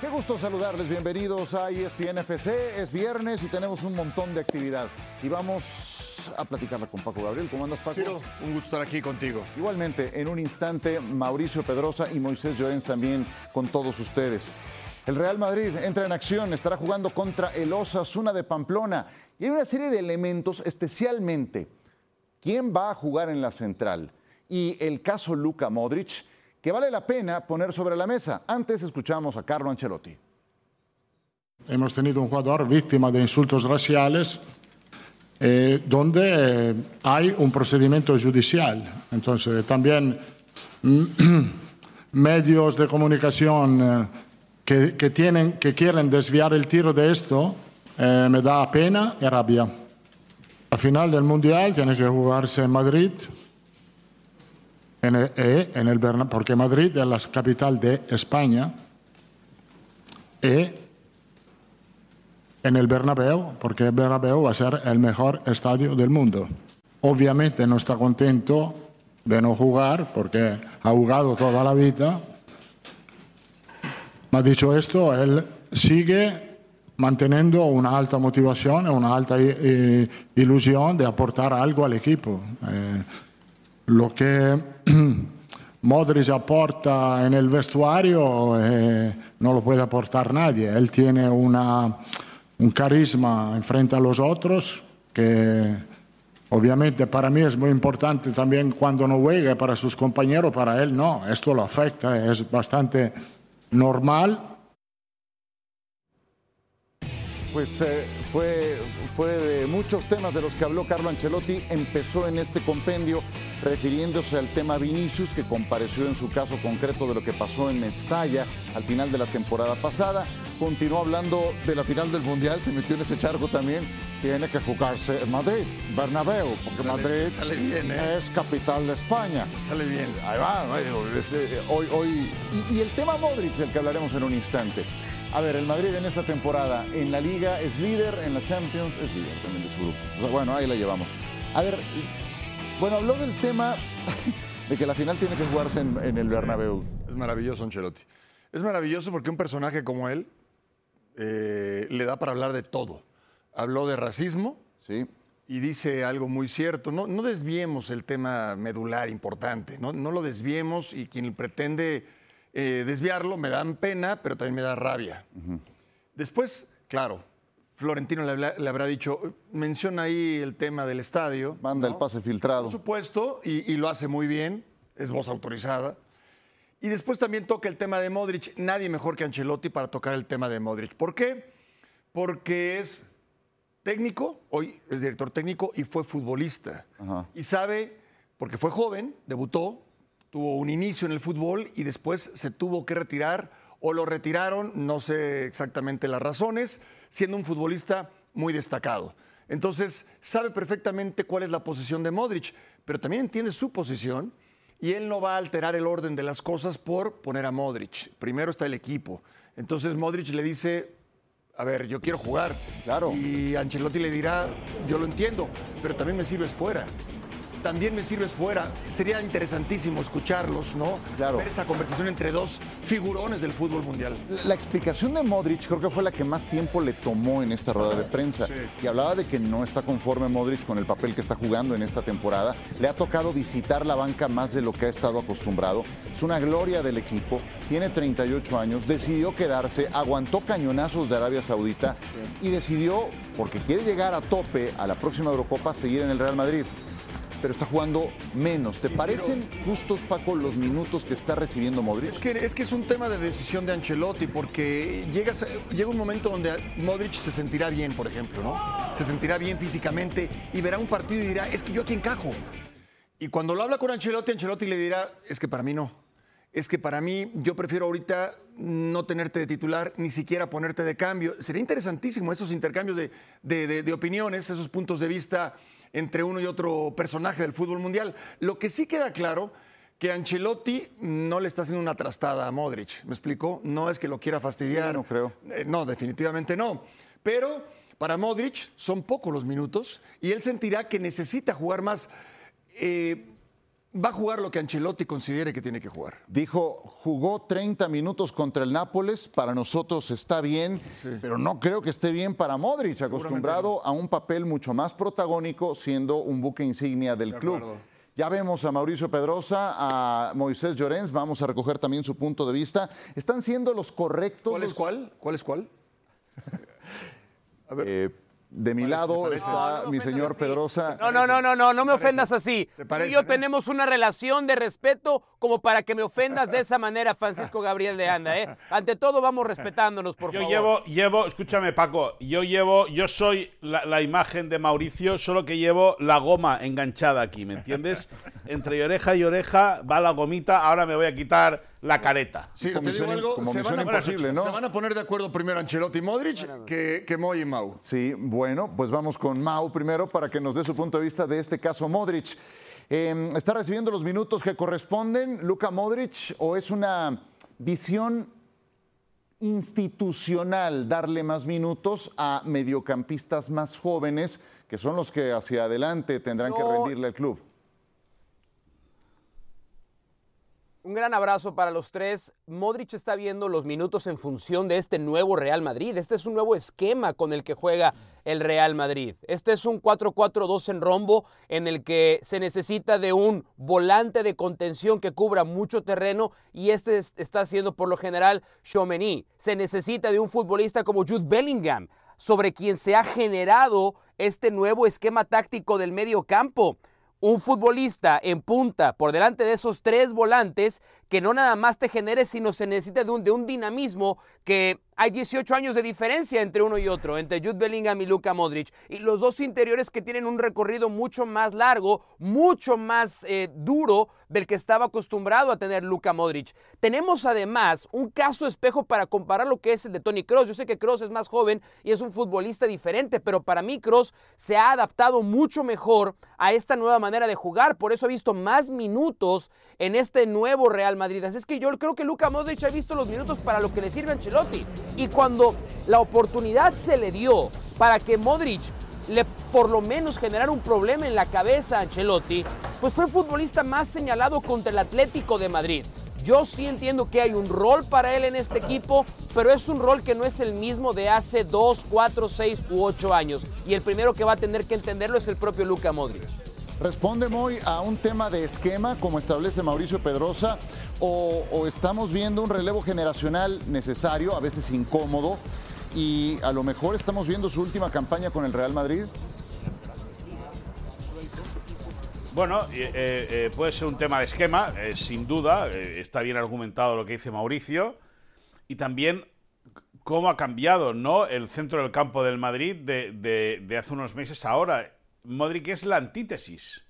Qué gusto saludarles, bienvenidos a E ESPN FC. Es viernes y tenemos un montón de actividad. Y vamos a platicarla con Paco Gabriel. ¿Cómo andas, Paco? Ciro, un gusto estar aquí contigo. Igualmente, en un instante, Mauricio Pedrosa y Moisés Llorens también con todos ustedes. El Real Madrid entra en acción, estará jugando contra el Osasuna de Pamplona. Y hay una serie de elementos, especialmente quién va a jugar en la central y el caso Luka Modric, que vale la pena poner sobre la mesa. Antes escuchamos a Carlo Ancelotti. Hemos tenido un jugador víctima de insultos raciales eh, donde eh, hay un procedimiento judicial. Entonces, también medios de comunicación eh, que, que, tienen, que quieren desviar el tiro de esto, eh, me da pena y rabia. La final del Mundial tiene que jugarse en Madrid, en el, eh, en el porque Madrid es la capital de España, y en el Bernabéu, porque el Bernabéu va a ser el mejor estadio del mundo. Obviamente no está contento de no jugar, porque ha jugado toda la vida. Ma dicho esto, él sigue manteniendo una alta motivación, una alta eh, ilusión de aportar algo al equipo. Eh, lo que Modric aporta en el vestuario eh, no lo puede aportar nadie. Él tiene una, un carisma en frente a los otros que obviamente para mí es muy importante también cuando no juegue para sus compañeros, para él no. Esto lo afecta, es bastante normal Pues eh, fue, fue de muchos temas de los que habló Carlo Ancelotti. Empezó en este compendio refiriéndose al tema Vinicius, que compareció en su caso concreto de lo que pasó en Mestalla al final de la temporada pasada. Continuó hablando de la final del Mundial, se metió en ese charco también. Tiene que jugarse en Madrid, Bernabéu, porque Sale- Madrid sale bien, ¿eh? es capital de España. Sale bien. Ahí va, eh, hoy, hoy. Y, y el tema Modric, del que hablaremos en un instante. A ver, el Madrid en esta temporada en la Liga es líder, en la Champions es líder también de su grupo. O sea, bueno, ahí la llevamos. A ver, bueno, habló del tema de que la final tiene que jugarse en, en el Bernabéu. Es maravilloso, Ancelotti. Es maravilloso porque un personaje como él eh, le da para hablar de todo. Habló de racismo Sí, y dice algo muy cierto. No, no desviemos el tema medular importante, no, no lo desviemos y quien pretende eh, desviarlo me dan pena, pero también me da rabia. Después, claro, Florentino le, habrá dicho, menciona ahí el tema del estadio. manda ¿no? el pase filtrado. Por supuesto, y, y lo hace muy bien, es voz autorizada. Y después también toca el tema de Modric. Nadie mejor que Ancelotti para tocar el tema de Modric. ¿Por qué? Porque es técnico, hoy es director técnico y fue futbolista. Ajá. Y sabe, porque fue joven, debutó, tuvo un inicio en el fútbol y después se tuvo que retirar o lo retiraron, no sé exactamente las razones, siendo un futbolista muy destacado. Entonces, sabe perfectamente cuál es la posición de Modric, pero también entiende su posición y él no va a alterar el orden de las cosas por poner a Modric. Primero está el equipo. Entonces Modric le dice, a ver, yo quiero jugar. Claro. Y Ancelotti le dirá, yo lo entiendo, pero también me sirves fuera. También me sirves fuera. Sería interesantísimo escucharlos, ¿no? Claro. Ver esa conversación entre dos figurones del fútbol mundial. La explicación de Modric creo que fue la que más tiempo le tomó en esta rueda de prensa. Y hablaba de que no está conforme Modric con el papel que está jugando en esta temporada. Le ha tocado visitar la banca más de lo que ha estado acostumbrado. Es una gloria del equipo. Tiene 38 años. Decidió quedarse, aguantó cañonazos de Arabia Saudita y decidió, porque quiere llegar a tope a la próxima Eurocopa, seguir en el Real Madrid. Pero está jugando menos. ¿Te parecen justos, Paco, los minutos que está recibiendo Modric? Es que, es que es un tema de decisión de Ancelotti, porque llegas, llega un momento donde Modric se sentirá bien, por ejemplo, ¿no? Se sentirá bien físicamente y verá un partido y dirá, es que yo aquí encajo. Y cuando lo habla con Ancelotti, Ancelotti le dirá, es que para mí no. Es que para mí yo prefiero ahorita no tenerte de titular, ni siquiera ponerte de cambio. Sería interesantísimo esos intercambios de, de- de- de opiniones, esos puntos de vista entre uno y otro personaje del fútbol mundial. Lo que sí queda claro que Ancelotti no le está haciendo una trastada a Modric. ¿Me explico? No es que lo quiera fastidiar. Sí, no creo. Eh, no, definitivamente no. Pero para Modric son pocos los minutos y él sentirá que necesita jugar más. Eh, va a jugar lo que Ancelotti considere que tiene que jugar. Dijo, jugó 30 minutos contra el Nápoles, para nosotros está bien, pero no creo que esté bien para Modric, acostumbrado a un papel mucho más protagónico, siendo un buque insignia del club. Ya vemos a Mauricio Pedrosa, a Moisés Llorens, vamos a recoger también su punto de vista. ¿Están siendo los correctos? ¿Cuál es cuál? ¿Cuál es cuál? a ver. Eh, de mi lado está mi señor Pedrosa. No, no, no, no, no, no me ofendas así. Tú y yo tenemos una relación de respeto como para que me ofendas de esa manera, Francisco Gabriel de Anda, ¿eh? Ante todo vamos respetándonos, por yo favor. Yo llevo, llevo, escúchame Paco, yo llevo, yo soy la, imagen de Mauricio, solo que llevo la goma enganchada aquí, ¿me entiendes? Entre oreja y oreja va la gomita, ahora me voy a quitar la careta. Sí, te digo algo, se van, a, imposible, ¿no? se van a poner de acuerdo primero Ancelotti y Modric que, que Moy y Mau. Sí, bueno, pues vamos con Mau primero para que nos dé su punto de vista de este caso Modric. Em, ¿Está recibiendo los minutos que corresponden Luka Modric o es una visión institucional darle más minutos a mediocampistas más jóvenes que son los que hacia adelante tendrán que rendirle al club? Un gran abrazo para los tres. Modric está viendo los minutos en función de este nuevo Real Madrid. Este es un nuevo esquema con el que juega el Real Madrid. Este es un 4-4-2 en rombo en el que se necesita de un volante de contención que cubra mucho terreno y este está haciendo por lo general Chomeny. Se necesita de un futbolista como Jude Bellingham sobre quien se ha generado este nuevo esquema táctico del medio campo un futbolista en punta por delante de esos tres volantes que no nada más te genere, sino se necesita de un, dinamismo que hay 18 años de diferencia entre uno y otro, entre Jude Bellingham y Luka Modric. Y los dos interiores que tienen un recorrido mucho más largo, mucho más eh, duro del que estaba acostumbrado a tener Luka Modric. Tenemos además un caso espejo para comparar lo que es el de Tony Cross. Yo sé que Cross es más joven y es un futbolista diferente, pero para mí Cross se ha adaptado mucho mejor a esta nueva manera de jugar. Por eso ha visto más minutos en este nuevo Real Madrid. Así es que yo creo que Luka Modric ha visto los minutos para lo que le sirve a Ancelotti. Y cuando la oportunidad se le dio para que Modric le por lo menos generara un problema en la cabeza a Ancelotti, pues fue el futbolista más señalado contra el Atlético de Madrid. Yo sí entiendo que hay un rol para él en este equipo, pero es un rol que no es el mismo de hace 2, 4, 6 u 8 años. Y el primero que va a tener que entenderlo es el propio Luca Modric. ¿Responde muy a un tema de esquema como establece Mauricio Pedrosa o, estamos viendo un relevo generacional necesario, a veces incómodo y a lo mejor estamos viendo su última campaña con el Real Madrid? Bueno, eh, eh, puede ser un tema de esquema, eh, sin duda, está bien argumentado lo que dice Mauricio, y también cómo ha cambiado ¿no? el centro del campo del Madrid de hace unos meses ahora. Modric es la antítesis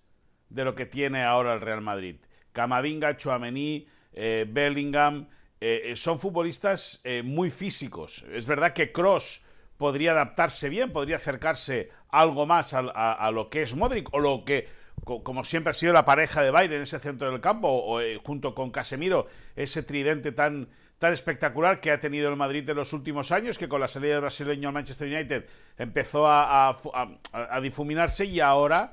de lo que tiene ahora el Real Madrid. Camavinga, Chouameni, eh, Bellingham, eh, eh, son futbolistas muy físicos. Es verdad que Cross podría adaptarse bien, podría acercarse algo más a, lo que es Modric o lo que, como siempre ha sido la pareja de Bayern en ese centro del campo, o, junto con Casemiro, ese tridente tan, tan espectacular que ha tenido el Madrid en los últimos años, que con la salida del brasileño al Manchester United empezó a, difuminarse y ahora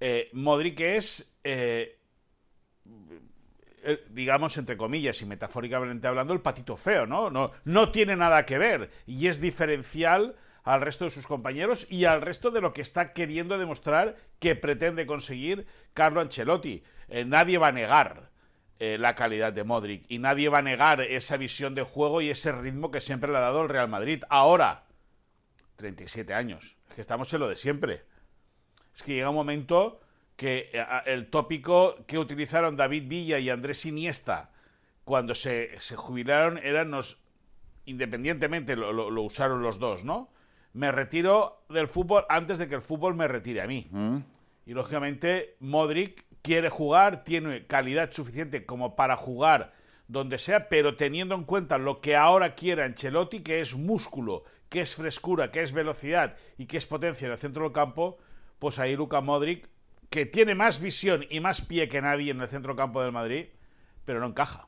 eh, Modric es, eh, eh, digamos, entre comillas y metafóricamente hablando, el patito feo, ¿no? ¿no? No tiene nada que ver y es diferencial al resto de sus compañeros y al resto de lo que está queriendo demostrar que pretende conseguir Carlo Ancelotti. nadie va a negar eh, la calidad de Modric y nadie va a negar esa visión de juego y ese ritmo que siempre le ha dado el Real Madrid. Ahora, 37 años, es que estamos en lo de siempre. Es que llega un momento que eh, el tópico que utilizaron David Villa y Andrés Iniesta cuando se, jubilaron eran los, independientemente lo, lo, usaron los dos, ¿no? Me retiro del fútbol antes de que el fútbol me retire a mí. Mm. Y lógicamente Modric quiere jugar, tiene calidad suficiente como para jugar donde sea, pero teniendo en cuenta lo que ahora quiere Ancelotti, que es músculo, que es frescura, que es velocidad y que es potencia en el centro del campo, pues ahí Luka Modric, que tiene más visión y más pie que nadie en el centro del campo del Madrid, pero no encaja.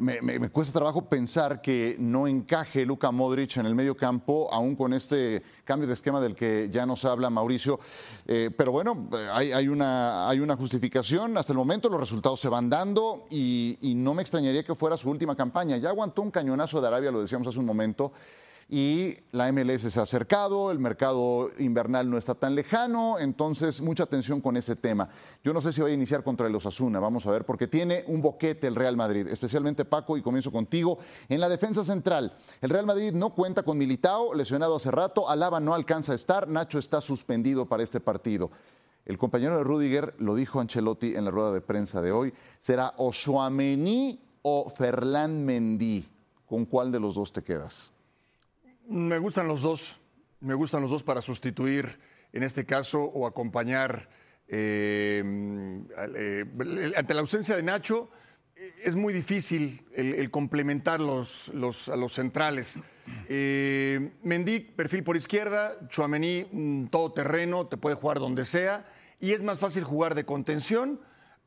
Me, cuesta trabajo pensar que no encaje Luka Modric en el medio campo, aún con este cambio de esquema del que ya nos habla Mauricio. Eh, pero bueno, eh, hay, hay una, hay una justificación. Hasta el momento los resultados se van dando y, y no me extrañaría que fuera su última campaña. Ya aguantó un cañonazo de Arabia, lo decíamos hace un momento. Y la MLS se ha acercado, el mercado invernal no está tan lejano, entonces mucha atención con ese tema. Yo no sé si va a iniciar contra el Osasuna, vamos a ver, porque tiene un boquete el Real Madrid, especialmente Paco, y comienzo contigo. En la defensa central, el Real Madrid no cuenta con Militao, lesionado hace rato, Alaba no alcanza a estar, Nacho está suspendido para este partido. El compañero de Rudiger lo dijo Ancelotti en la rueda de prensa de hoy, será o Chouameni o Ferland Mendy. ¿Con cuál de los dos te quedas? Me gustan los dos. Me gustan los dos para sustituir, en este caso, o acompañar. eh, eh, ante la ausencia de Nacho, es muy difícil el, complementar los, los- a los centrales. Eh, Mendy, perfil por izquierda, Chuamení, todo terreno, te puede jugar donde sea. Y es más fácil jugar de contención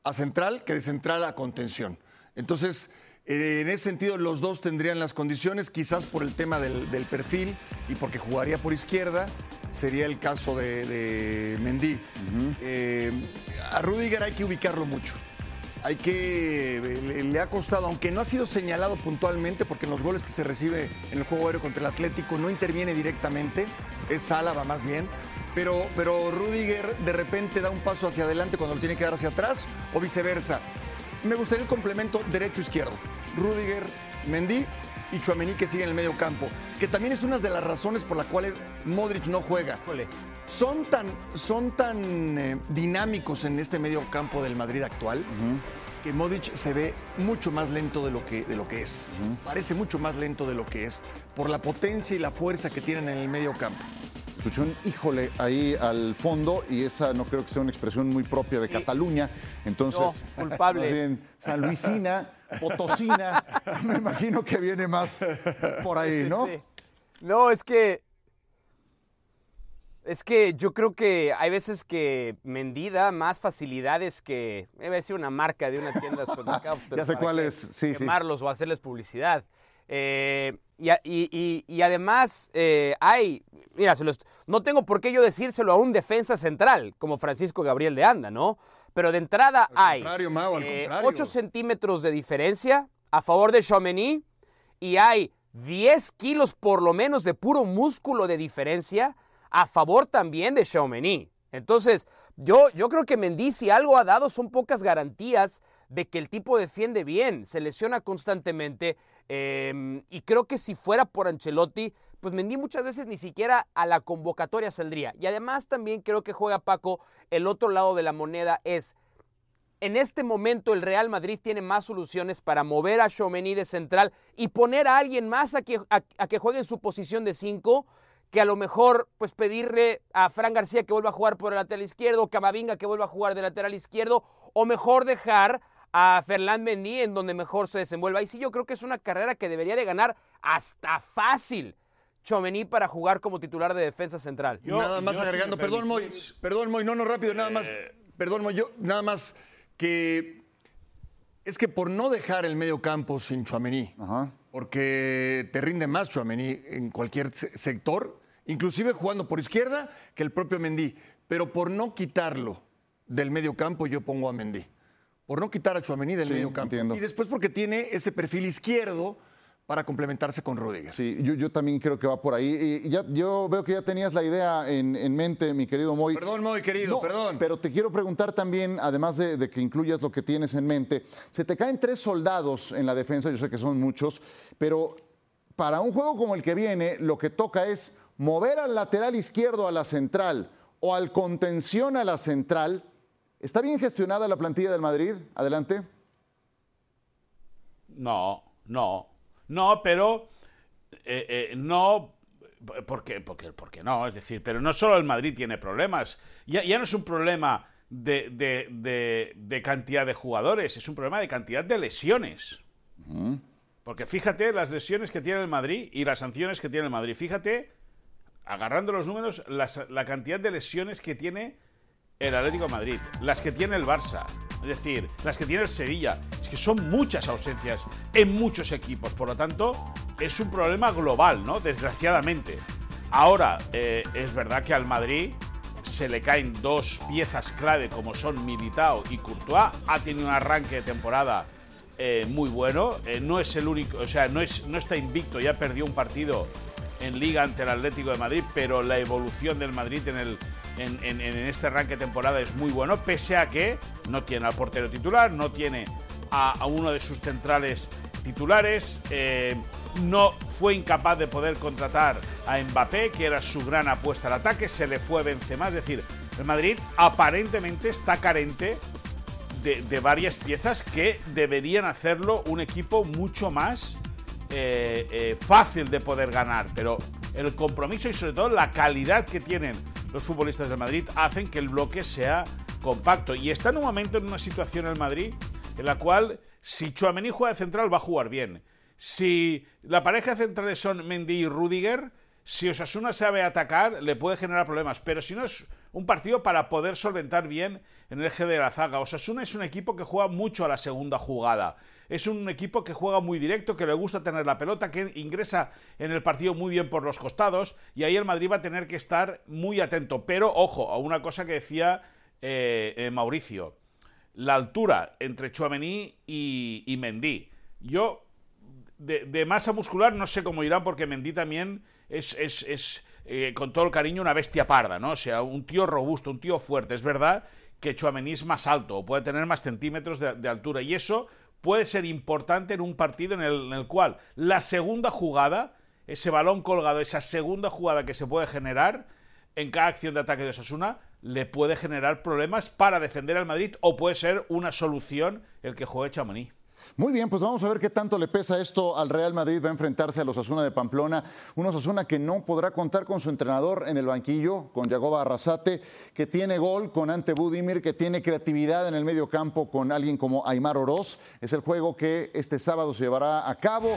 a central que de central a contención. Entonces, en ese sentido, los dos tendrían las condiciones, quizás por el tema del, del perfil y porque jugaría por izquierda, sería el caso de, de Mendy. Eh, a Rudiger hay que ubicarlo mucho. Hay que. Le, le ha costado, aunque no ha sido señalado puntualmente, porque en los goles que se recibe en el juego aéreo contra el Atlético no interviene directamente, es Álava más bien. Pero, pero Rudiger de repente da un paso hacia adelante cuando lo tiene que dar hacia atrás, o viceversa. Me gustaría el complemento derecho-izquierdo. Rudiger, Mendy y Chuamení que sigue en el medio campo. Que también es una de las razones por las cuales Modric no juega. Son tan, son tan eh, dinámicos en este medio campo del Madrid actual que Modric se ve mucho más lento de lo que, de lo que es. Parece mucho más lento de lo que es por la potencia y la fuerza que tienen en el medio campo. Escuché un híjole ahí al fondo y esa no creo que sea una expresión muy propia de Cataluña. Entonces, No, culpable. bien, San Luisina, Potosina, me imagino que viene más por ahí, ¿no? sí. No, es que. Es que yo creo que hay veces que Mendy da más facilidades que. Debe decir una marca de una tienda de supermercados, pero Ya sé cuál es, sí. Quemarlos o hacerles publicidad. Eh, y, además, eh, hay. Mira, se los- no tengo por qué yo decírselo a un defensa central como Francisco Gabriel de Anda, ¿no? Pero de entrada hay. contrario, Mau, al eh, contrario. 8 centímetros de diferencia a favor de Chaumeny y hay 10 kilos por lo menos de puro músculo de diferencia a favor también de Chaumeny. Entonces, yo, yo creo que Mendy si algo ha dado son pocas garantías de que el tipo defiende bien, se lesiona constantemente eh, y creo que si fuera por Ancelotti, pues Mendy muchas veces ni siquiera a la convocatoria saldría. Y además también creo que juega Paco, el otro lado de la moneda es en este momento el Real Madrid tiene más soluciones para mover a Chomení de central y poner a alguien más a que, a, a que juegue en su posición de 5 que a lo mejor pues pedirle a Fran García que vuelva a jugar por el lateral izquierdo, Camavinga que vuelva a jugar de lateral izquierdo o mejor dejar a Ferland Mendy en donde mejor se desenvuelva. Y sí yo creo que es una carrera que debería de ganar hasta fácil Chomení para jugar como titular de defensa central. Yo- nada más si agregando, perdón, Moy, perdón, Moy, no, no, rápido, nada más, perdón, Moy, yo, nada más que es que por no dejar el medio campo sin Chuamení, Ajá. porque te rinde más Chuamení en cualquier se- sector, inclusive jugando por izquierda, que el propio Mendy, pero por no quitarlo del medio campo, yo pongo a Mendy. Por no quitar a Chuamení del Sí, medio campo. entiendo. Y después porque tiene ese perfil izquierdo para complementarse con Rudiger. Sí, yo, yo también creo que va por ahí. Y ya, yo veo que ya tenías la idea en, en mente, mi querido Moy. Perdón, Moy, querido, No, perdón. Pero te quiero preguntar también, además de, de que incluyas lo que tienes en mente, se te caen tres soldados en la defensa, yo sé que son muchos, pero para un juego como el que viene, lo que toca es mover al lateral izquierdo a la central o al contención a la central. ¿Está bien gestionada la plantilla del Madrid? Adelante. No, no, no, pero eh, eh, no, porque, porque, porque no, es decir, pero no solo el Madrid tiene problemas, ya, ya no es un problema de, de- de- de cantidad de jugadores, es un problema de cantidad de lesiones. Porque fíjate las lesiones que tiene el Madrid y las sanciones que tiene el Madrid. Fíjate, agarrando los números, las- la cantidad de lesiones que tiene el Atlético de Madrid, las que tiene el Barça, Es decir, las que tiene el Sevilla. Es que son muchas ausencias en muchos equipos. Por lo tanto, es un problema global, ¿no? Desgraciadamente. Ahora, eh, es verdad que al Madrid se le caen dos piezas clave como son Militao y Courtois. Ha tenido un arranque de temporada eh, muy bueno. Eh, no es el único, o sea, no, es, no está invicto, ya perdió un partido en Liga ante el Atlético de Madrid, pero la evolución del Madrid en, el, en, este arranque de temporada es muy bueno, pese a que no tiene al portero titular, no tiene a, uno de sus centrales titulares, eh, no fue incapaz de poder contratar a Mbappé, que era su gran apuesta al ataque, se le fue Benzema, es decir, el Madrid aparentemente está carente de, varias piezas que deberían hacerlo un equipo mucho más eh, eh, fácil de poder ganar. Pero el compromiso y sobre todo la calidad que tienen los futbolistas de Madrid hacen que el bloque sea compacto. Y está en un momento, en una situación en el Madrid, en la cual si Chuamení juega de central va a jugar bien. Si la pareja centrales son Mendy y Rudiger, si Osasuna sabe atacar, le puede generar problemas. Pero si no es un partido para poder solventar bien en el eje de la zaga. Osasuna es un equipo que juega mucho a la segunda jugada. Es un equipo que juega muy directo, que le gusta tener la pelota, que ingresa en el partido muy bien por los costados y ahí el Madrid va a tener que estar muy atento. Pero ojo, a una cosa que decía eh, eh, Mauricio, la altura entre Chouameni y, y. Yo de, masa muscular no sé cómo irán porque Mendy también es, es eh, con todo el cariño, una bestia parda, ¿no? O sea, un tío robusto, un tío fuerte. Es verdad que Chuamení es más alto puede tener más centímetros de, altura y eso puede ser importante en un partido en el, cual la segunda jugada, ese balón colgado, esa segunda jugada que se puede generar en cada acción de ataque de Osasuna, le puede generar problemas para defender al Madrid o puede ser una solución el que juegue Chamonix. Muy bien, pues vamos a ver qué tanto le pesa esto al Real Madrid. Va a enfrentarse a los Osasuna de Pamplona. Un Osasuna que no podrá contar con su entrenador en el banquillo, con Yagoba Arrasate, que tiene gol con Ante Budimir, que tiene creatividad en el medio campo con alguien como Aymar Oroz. Es el juego que este sábado se llevará a cabo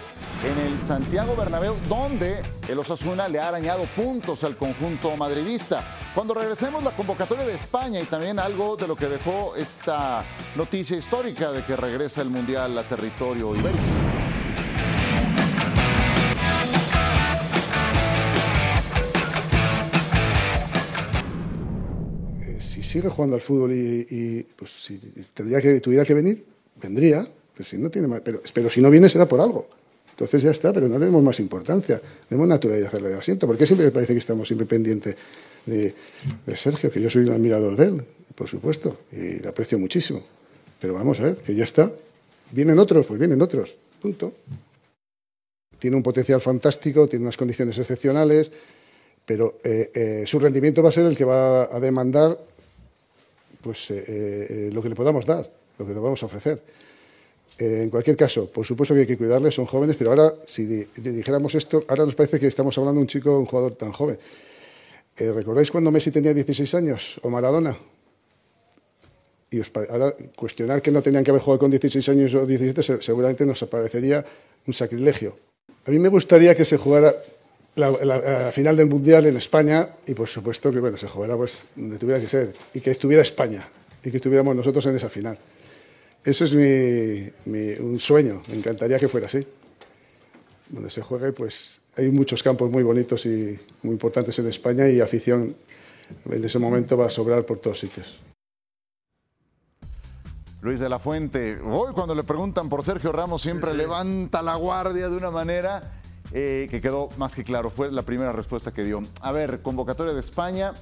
en el Santiago Bernabéu, donde el Osasuna le ha arañado puntos al conjunto madridista. Cuando regresemos la convocatoria de España y también algo de lo que dejó esta noticia histórica de que regresa el Mundial a territorio ibérico. Eh, si sigue jugando al fútbol y, pues tendría que tuviera que venir, vendría, pero si no viene será por algo. Entonces ya está, pero no le más importancia, demos naturalidad de asiento, porque siempre me parece que estamos siempre pendientes de, Sergio, que yo soy un admirador de él, por supuesto, y le aprecio muchísimo. Pero vamos a ver, que ya está. ¿Vienen otros? Pues vienen otros. Punto. Tiene un potencial fantástico, tiene unas condiciones excepcionales, pero eh, eh, su rendimiento va a ser el que va a demandar pues, eh, lo que le podamos dar, lo que le vamos a ofrecer. en cualquier caso, por supuesto que hay que cuidarles, son jóvenes, pero ahora, si dijéramos esto, ahora nos parece que estamos hablando de un chico, un jugador tan joven. ¿Recordáis cuando Messi tenía 16 años o Maradona? Y ahora cuestionar que no tenían que haber jugado con 16 años o 17 seguramente nos parecería un sacrilegio. A mí me gustaría que se jugara la, final del Mundial en España y por supuesto que bueno, se jugara pues donde tuviera que ser y que estuviera España y que estuviéramos nosotros en esa final. Eso es un sueño, me encantaría que fuera así. Donde se juegue pues hay muchos campos muy bonitos y muy importantes en España y afición en ese momento va a sobrar por todos sitios. Luis de la Fuente, hoy cuando le preguntan por Sergio Ramos siempre levanta la guardia de una manera eh, que quedó más que claro, fue la primera respuesta que dio. A ver, convocatoria de España,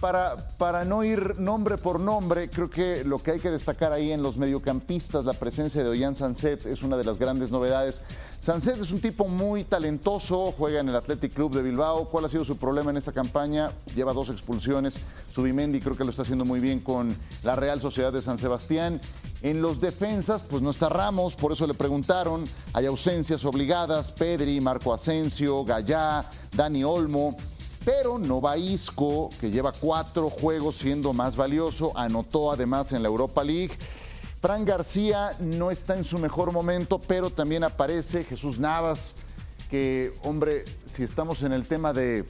para, para, no ir nombre por nombre, creo que lo que hay que destacar ahí en los mediocampistas, la presencia de Ollán Sanset es una de las grandes novedades. Sanset es un tipo muy talentoso, juega en el Athletic Club de Bilbao. ¿Cuál ha sido su problema en esta campaña? Lleva dos expulsiones. Subimendi creo que lo está haciendo muy bien con la Real Sociedad de San Sebastián. En los defensas, pues no está Ramos, por eso le preguntaron. Hay ausencias obligadas, Pedri, Marco Asensio, Gallá, Dani Olmo pero Nova Isco, que lleva cuatro juegos siendo más valioso, anotó además en la Europa League. Fran García no está en su mejor momento, pero también aparece Jesús Navas, que, hombre, si estamos en el tema de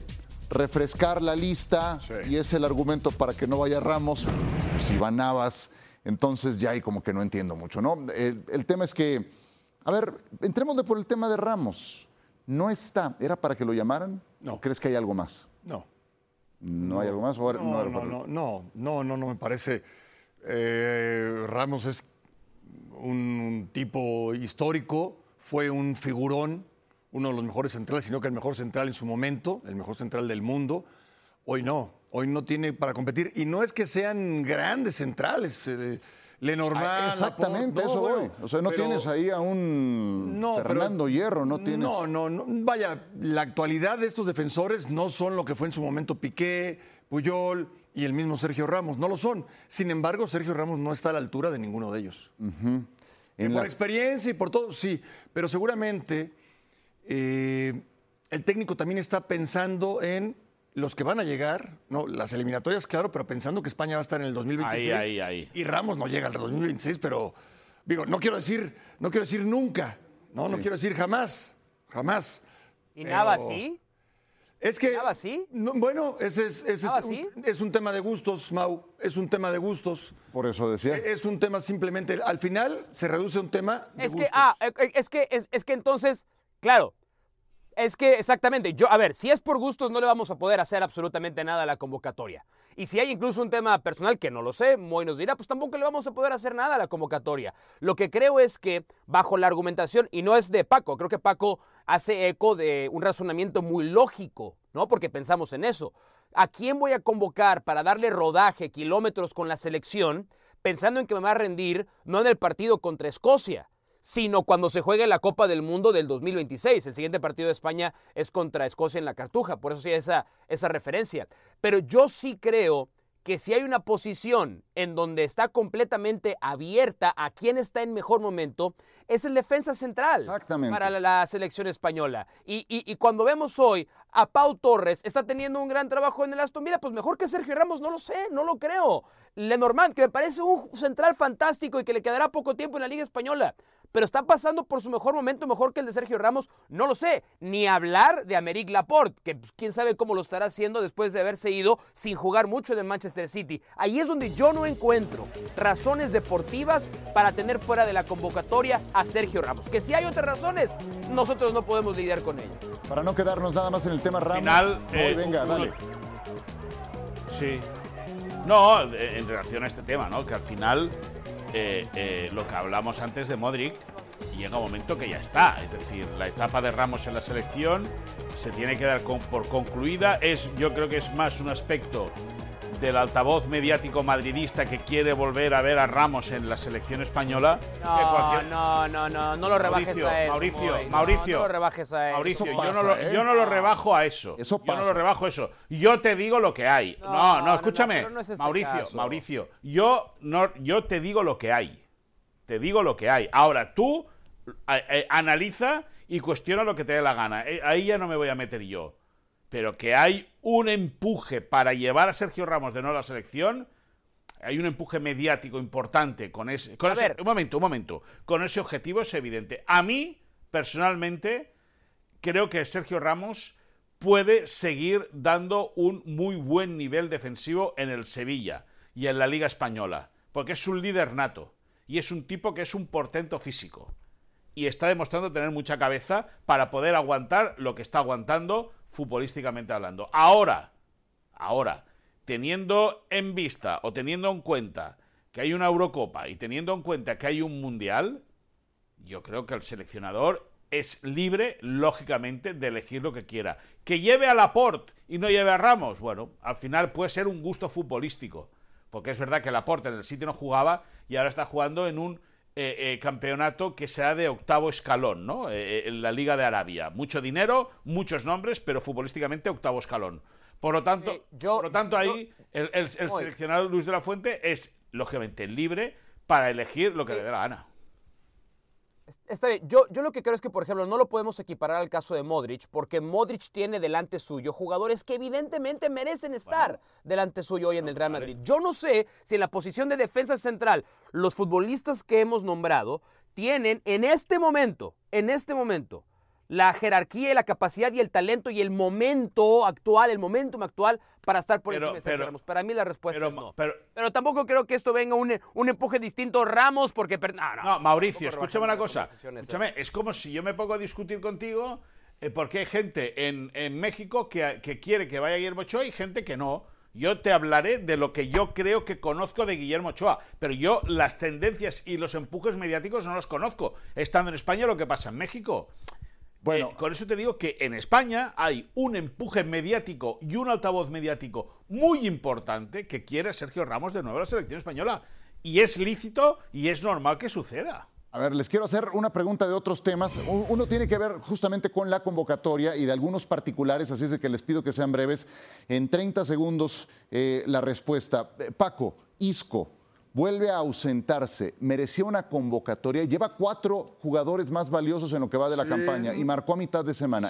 refrescar la lista y es el argumento para que no vaya Ramos, pues Iván Navas Entonces ya ahí como que no entiendo mucho, ¿no? El, el tema es que, a ver, entrémosle por el tema de Ramos. No está, ¿era para que lo llamaran? No. ¿O crees que hay algo más? No. ¿No, hay algo más? ¿O era- No, no, para- no, no, no, no, no me parece. Eh, Ramos es un tipo histórico, fue un figurón, uno de los mejores centrales, sino que el mejor central en su momento, el mejor central del mundo. Hoy no, hoy no tiene para competir. Y no es que sean grandes centrales. eh, Lenormand, Ah, exactamente, no, eso voy. bueno, O sea, no pero- tienes ahí a un no, pero- Fernando Hierro, no tienes. No, no, no. Vaya, la actualidad de estos defensores no son lo que fue en su momento Piqué, Puyol y el mismo Sergio Ramos. No lo son. Sin embargo, Sergio Ramos no está a la altura de ninguno de ellos. En por la- experiencia y por todo, sí. Pero seguramente eh, el técnico también está pensando en los que van a llegar, no, las eliminatorias, claro, pero pensando que España va a estar en el 2026. Ahí, ahí, ahí. Y Ramos no llega al 2026, pero digo, no quiero decir, no quiero decir nunca, no, no quiero decir jamás, jamás. ¿Y Nava Pero- sí? Es que. ¿Nava sí? no, bueno, ese es, ese ¿Nava es, sí? un, es un tema de gustos, Mau. Es un tema de gustos. Por eso decía. Es un tema simplemente. Al final se reduce a un tema de Es que, gustos. ah, eh, eh, es que, es, es que entonces, claro, es que exactamente, yo, a ver, si es por gustos no le vamos a poder hacer absolutamente nada a la convocatoria. Y si hay incluso un tema personal que no lo sé, Moy nos dirá, pues tampoco le vamos a poder hacer nada a la convocatoria. Lo que creo es que bajo la argumentación, y no es de Paco, creo que Paco hace eco de un razonamiento muy lógico, ¿no? Porque pensamos en eso. ¿A quién voy a convocar para darle rodaje, kilómetros con la selección, pensando en que me va a rendir no en el partido contra Escocia? Sino cuando se juegue la Copa del Mundo del 2026. El siguiente partido de España es contra Escocia en la Cartuja, por eso sí esa, esa referencia. Pero yo sí creo que si hay una posición en donde está completamente abierta a quién está en mejor momento, es el defensa central Exactamente. para la, la selección española. Y, y- y cuando vemos hoy a Pau Torres, está teniendo un gran trabajo en el Aston Villa, pues mejor que Sergio Ramos, no lo sé, no lo creo. Lenormand, que me parece un central fantástico y que le quedará poco tiempo en la Liga Española, pero está pasando por su mejor momento, mejor que el de Sergio Ramos, no lo sé. Ni hablar de Americ Laporte, que pues, quién sabe cómo lo estará haciendo después de haberse ido sin jugar mucho en el Manchester City. Ahí es donde yo no encuentro razones deportivas para tener fuera de la convocatoria a Sergio Ramos. Que si hay otras razones, nosotros no podemos lidiar con ellas. Para no quedarnos nada más en el tema Ramos. final, eh, venga, dale. Sí. No, en relación a este tema, ¿no? Que al final, eh, eh, lo que hablamos antes de Modric, llega un momento que ya está. Es decir, la etapa de Ramos en la selección se tiene que dar con- por concluida. Es, yo creo que es más un aspecto del altavoz mediático madridista que quiere volver a ver a Ramos en la selección española. que No, cualquier- no, no, no, no lo rebajes Mauricio, a eso. Mauricio. No, Mauricio. No, lo rebajes a eso. Mauricio, Eso yo, pasa, no lo, ¿eh? yo no lo rebajo a eso. Eso Yo no pasa. lo rebajo a eso. Yo te digo lo que hay. No, No, no, no, no, escúchame. pero no es este Mauricio, caso. Mauricio. Yo, no, yo te digo lo que hay. Te digo lo que hay. Ahora, tú eh, eh, analiza y cuestiona lo que te dé la gana. Eh, ahí ya no me voy a meter yo. Pero que hay un empuje para llevar a Sergio Ramos de nuevo a la selección. Hay un empuje mediático importante con ese. Con un momento, un momento. Con ese objetivo es evidente. A mí, personalmente, creo que Sergio Ramos puede seguir dando un muy buen nivel defensivo en el Sevilla y en la Liga Española, porque es un líder nato y es un tipo que es un portento físico y está demostrando tener mucha cabeza para poder aguantar lo que está aguantando futbolísticamente hablando. Ahora, ahora, teniendo en vista o teniendo en cuenta que hay una Eurocopa y teniendo en cuenta que hay un Mundial, yo creo que el seleccionador es libre, lógicamente, de elegir lo que quiera. Que lleve a Laporte y no lleve a Ramos, bueno, al final puede ser un gusto futbolístico. Porque es verdad que Laporte en el sitio no jugaba y ahora está jugando en un eh, eh, campeonato que será de octavo escalón, ¿no? Eh, eh, en la Liga de Arabia. Mucho dinero, muchos nombres, pero futbolísticamente octavo escalón. Por lo tanto, yo- por lo tanto yo- ahí el, el- el Voy. seleccionador Luis de la Fuente es, lógicamente, libre para elegir lo que le dé la gana. Está bien, yo, yo lo que creo es que, por ejemplo, no lo podemos equiparar al caso de Modric, porque Modric tiene delante suyo jugadores que evidentemente merecen estar delante suyo hoy en el Real Madrid. Yo no sé si en la posición de defensa central los futbolistas que hemos nombrado tienen en este momento, en este momento, la jerarquía, la capacidad y el talento y el momento actual, el momentum actual para estar por encima de Ramos. Para mí la respuesta es no. Pero, tampoco creo que esto venga un, un empuje distinto Ramos porque... No, no, Mauricio, escúchame una cosa. Escúchame, es como si yo me pongo a discutir contigo eh, porque hay gente en, en México que, que, quiere que vaya Guillermo Ochoa y gente que no. Yo te hablaré de lo que yo creo que conozco de Guillermo Ochoa, pero yo las tendencias y los empujes mediáticos no los conozco. Estando en España, lo que pasa en México. Bueno, eh, con eso te digo que en España hay un empuje mediático y un altavoz mediático muy importante que quiere Sergio Ramos de nuevo a la selección española. Y es lícito y es normal que suceda. A ver, les quiero hacer una pregunta de otros temas. Uno tiene que ver justamente con la convocatoria y de algunos particulares, así es de que les pido que sean breves. En 30 segundos eh, la respuesta. Eh, Paco, Isco, vuelve a ausentarse, merecía una convocatoria, lleva cuatro jugadores más valiosos en lo que va de la campaña y marcó a mitad de semana.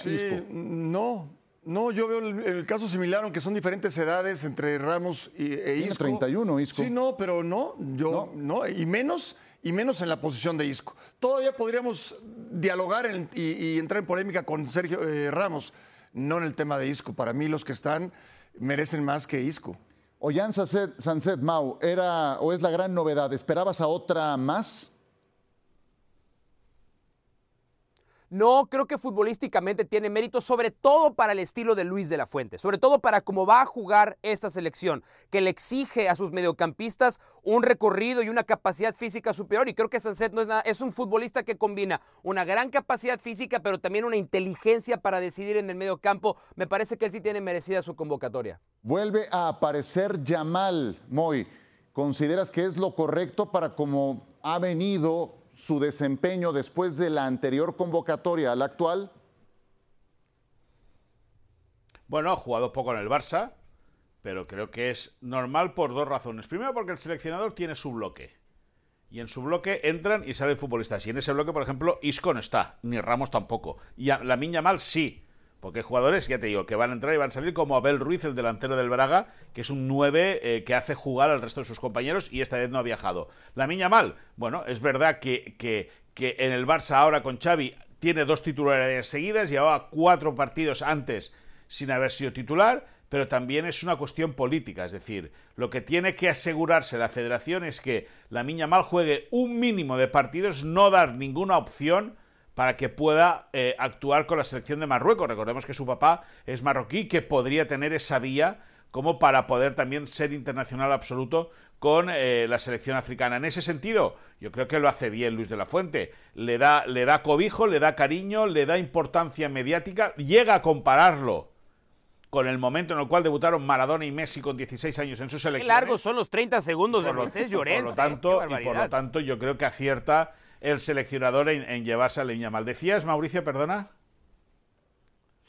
No, no, yo veo el, caso similar, aunque son diferentes edades entre Ramos y, e Isco. 31, Isco. Sí, no, pero no, yo no, y menos y menos en la posición de Isco. Todavía podríamos dialogar y, entrar en polémica con Sergio eh, Ramos, no en el tema de Isco. Para mí los que están merecen más que Isco. Ollán Sanset Mau, ¿era o es la gran novedad? ¿Esperabas a otra más? No, creo que futbolísticamente tiene mérito, sobre todo para el estilo de Luis de la Fuente, sobre todo para cómo va a jugar esta selección, que le exige a sus mediocampistas un recorrido y una capacidad física superior. Y creo que Sanset no es nada, es un futbolista que combina una gran capacidad física, pero también una inteligencia para decidir en el mediocampo. Me parece que él sí tiene merecida su convocatoria. Vuelve a aparecer Yamal, Moy. ¿Consideras que es lo correcto para cómo ha venido su desempeño después de la anterior convocatoria a la actual? Bueno, ha jugado poco en el Barça, pero creo que es normal por dos razones. Primero, porque el seleccionador tiene su bloque. Y en su bloque entran y salen futbolistas. Y en ese bloque, por ejemplo, Isco no está, ni Ramos tampoco. Y la Miña Mal sí. Porque hay jugadores, ya te digo, que van a entrar y van a salir como Abel Ruiz, el delantero del Braga, que es un 9 eh, que hace jugar al resto de sus compañeros y esta vez no ha viajado. La Miña Mal, bueno, es verdad que, que, en el Barça ahora con Xavi tiene dos titularidades seguidas, llevaba cuatro partidos antes sin haber sido titular, pero también es una cuestión política, es decir, lo que tiene que asegurarse la federación es que la Miña Mal juegue un mínimo de partidos, no dar ninguna opción para que pueda eh, actuar con la selección de Marruecos. Recordemos que su papá es marroquí, que podría tener esa vía como para poder también ser internacional absoluto con eh, la selección africana. En ese sentido, yo creo que lo hace bien Luis de la Fuente. Le da, le da cobijo, le da cariño, le da importancia mediática, llega a compararlo con el momento en el cual debutaron Maradona y Messi con 16 años en su selección. Qué largos son los 30 segundos de Moisés Llorens. Por lo tanto, y por lo tanto, yo creo que acierta el seleccionador en, llevarse a Leña Mal. ¿Decías, Mauricio, perdona?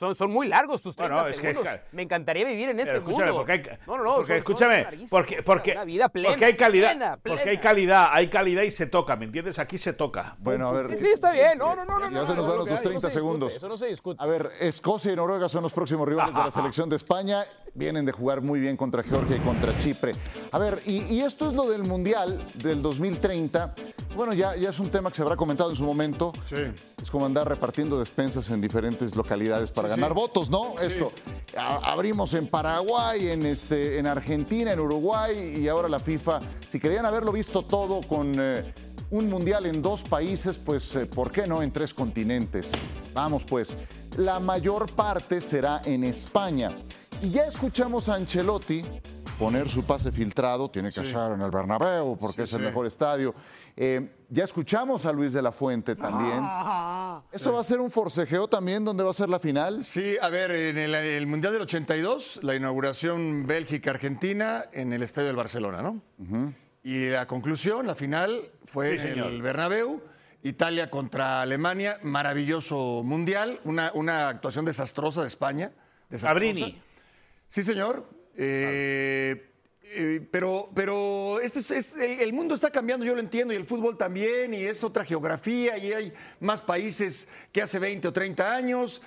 Son, son muy largos tus 30 segundos. Me encantaría vivir en ese mundo. Porque hay, no, no, no. escúchame, porque, porque, porque hay calidad. Porque hay calidad, hay calidad y se toca, ¿me entiendes? Aquí se toca. Bueno, a ver. Sí, está bien. No, no, no. no ya se nos van los 30 segundos. Eso no se discute. A ver, Escocia y Noruega son los próximos rivales de la selección de España. Vienen de jugar muy bien contra Georgia y contra Chipre. A ver, y, esto es lo del Mundial del 2030. Bueno, ya, ya es un tema que se habrá comentado en su momento. Sí. Es como andar repartiendo despensas en diferentes localidades para ganar votos, ¿no? Esto. abrimos en Paraguay, en, este, en Argentina, en Uruguay y ahora la FIFA. Si querían haberlo visto todo con eh, un mundial en dos países, pues eh, ¿por qué no en tres continentes? Vamos pues. La mayor parte será en España. Y ya escuchamos a Ancelotti poner su pase filtrado, tiene que hacerlo en el Bernabéu porque es el mejor estadio. Eh, ya escuchamos a Luis de la Fuente también. Ah. ¿Eso va a ser un forcejeo también donde va a ser la final? Sí, a ver, en el, Mundial del 82, la inauguración Bélgica-Argentina en el estadio del Barcelona, ¿no? Y la conclusión, la final, fue en el Bernabéu. Italia contra Alemania, maravilloso mundial, una, una actuación desastrosa de España. Sabrini. Sí, señor. Eh, eh, pero, pero este es, el, mundo está cambiando, yo lo entiendo, y el fútbol también, y es otra geografía, y hay más países que hace 20 o 30 años.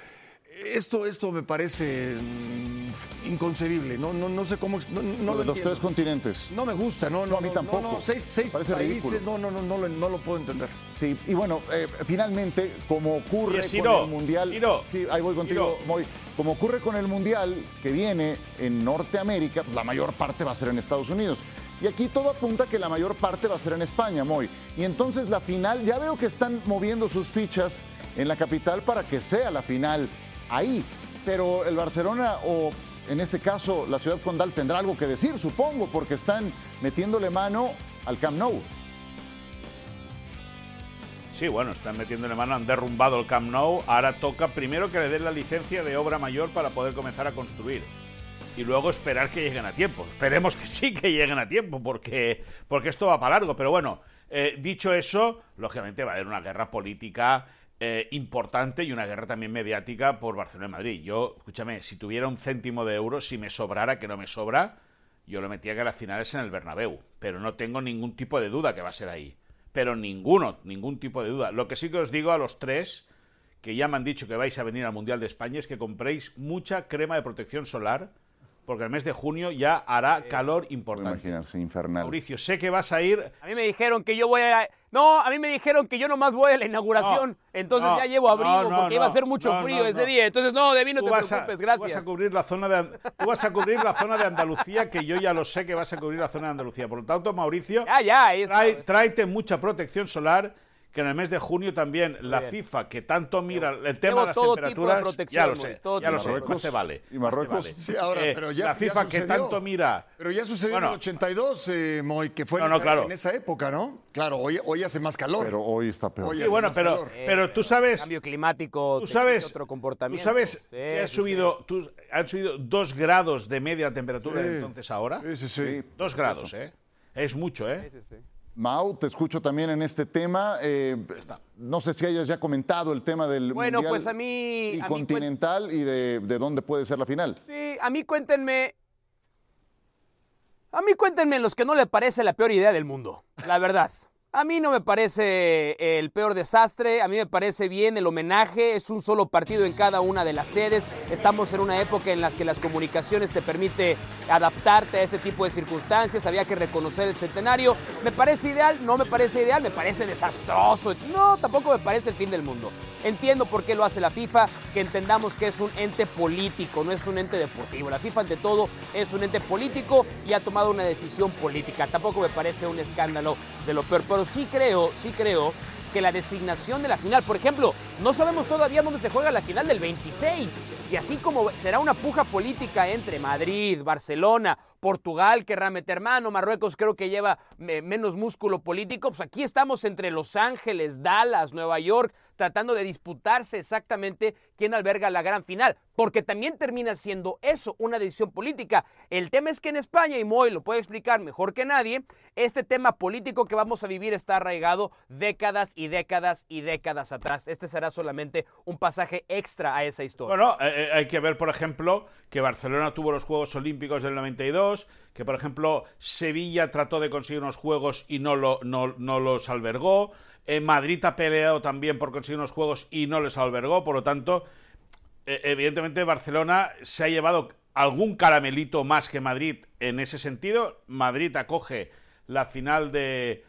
esto, esto me parece mm, inconcebible. No, no, no sé cómo. No, no Lo lo de los tres continentes. No me gusta, no, no. a mí tampoco. No, no, seis seis países, ridículo. no, no, no, no, lo- no lo puedo entender. Sí, y bueno, eh, finalmente, como ocurre Oye, Ciro, con el Mundial. Ciro, sí, ahí voy contigo. Moy. Como ocurre con el Mundial que viene en Norteamérica, pues, la mayor parte va a ser en Estados Unidos. Y aquí todo apunta que la mayor parte va a ser en España, Moy. Y entonces la final, ya veo que están moviendo sus fichas en la capital para que sea la final ahí. Pero el Barcelona o en este caso la ciudad condal tendrá algo que decir, supongo, porque están metiéndole mano al Camp Nou. Sí, bueno, están metiéndole mano, han derrumbado el Camp Nou. Ahora toca primero que le den la licencia de obra mayor para poder comenzar a construir. Y luego esperar que lleguen a tiempo. Esperemos que sí que lleguen a tiempo, porque, porque esto va para largo. Pero bueno, eh, dicho eso, lógicamente va a haber una guerra política eh, importante y una guerra también mediática por Barcelona y Madrid. Yo, escúchame, si tuviera un céntimo de euro, si me sobrara, que no me sobra, yo lo metía que las finales en el Bernabéu. Pero no tengo ningún tipo de duda que va a ser ahí. Pero ninguno, ningún tipo de duda. Lo que sí que os digo a los tres, que ya me han dicho que vais a venir al Mundial de España, es que compréis mucha crema de protección solar, porque el mes de junio ya hará calor importante. imaginarse, infernal. Mauricio, sé que vas a ir. A mí me dijeron que yo voy a... No, a mí me dijeron que yo nomás voy a la inauguración. No, entonces no, ya llevo abrigo no, no, porque iba a ser mucho no, frío no, ese no. día. Entonces, no, Devi, no Tú te vas, a, preocupes, tú vas gracias. a cubrir la zona de tú vas a cubrir la zona de Andalucía que yo ya lo sé que vas a cubrir la zona de Andalucía. Por lo tanto, Mauricio, Ya, ya, ahí está. trae- tráete mucha protección solar que en el mes de junio también la bien. FIFA que tanto mira el tema de las todo tipo de temperaturas protección, ya lo sé, todo ya lo sé, te protección. vale. ¿Y Marruecos? vale. Sí, ahora, Eh, pero ya- la ya FIFA que sucedió. tanto mira Pero ya sucedió Bueno. en el 82, eh, Moy, que fue No, en, no, esa, claro. en esa época, ¿no? Claro, hoy, hoy hace más calor. Pero hoy está peor. Oye, Sí, bueno, pero, calor. pero tú sabes, Cambio climático, tú sabes, otro comportamiento. tú sabes Sí, que ha sí, subido, tú- han subido dos grados de media temperatura Sí. entonces ahora. Sí, sí, sí. Dos grados, ¿eh? Es mucho, ¿eh? sí, sí, sí. Mau, te escucho también en este tema. Eh, no sé si hayas ya comentado el tema del Bueno, Mundial pues a mí- y a mí continental y de, de dónde puede ser la final. Sí, a mí cuéntenme. A mí cuéntenme los que no le parece la peor idea del mundo, la verdad. A mí no me parece el peor desastre, a mí me parece bien el homenaje, es un solo partido en cada una de las sedes. Estamos en una época en la que las comunicaciones te permite adaptarte a este tipo de circunstancias, había que reconocer el centenario. ¿Me parece ideal? No me parece ideal, me parece desastroso. No, tampoco me parece el fin del mundo. Entiendo por qué lo hace la FIFA, que entendamos que es un ente político, no es un ente deportivo. La FIFA ante todo es un ente político y ha tomado una decisión política. Tampoco me parece un escándalo de lo peor, sí creo, sí creo que la designación de la final, por ejemplo, no sabemos todavía dónde se juega la final del 26. Y así como será una puja política entre Madrid, Barcelona, Portugal querrá meter mano, Marruecos creo que lleva eh, menos músculo político, pues aquí estamos entre Los Ángeles, Dallas, Nueva York, tratando de disputarse exactamente quién alberga la gran final, porque también termina siendo eso, una decisión política. El tema es que en España, y Moy lo puede explicar mejor que nadie, este tema político que vamos a vivir está arraigado décadas y décadas y décadas atrás. Este será solamente un pasaje extra a esa historia. Bueno, eh, eh, hay que ver, por ejemplo, que Barcelona tuvo los Juegos Olímpicos del 92, que, por ejemplo, Sevilla trató de conseguir unos Juegos y no, lo, no, no los albergó. Eh, Madrid ha peleado también por conseguir unos Juegos y no les albergó. Por lo tanto, eh, evidentemente Barcelona se ha llevado algún caramelito más que Madrid en ese sentido. Madrid acoge la final de,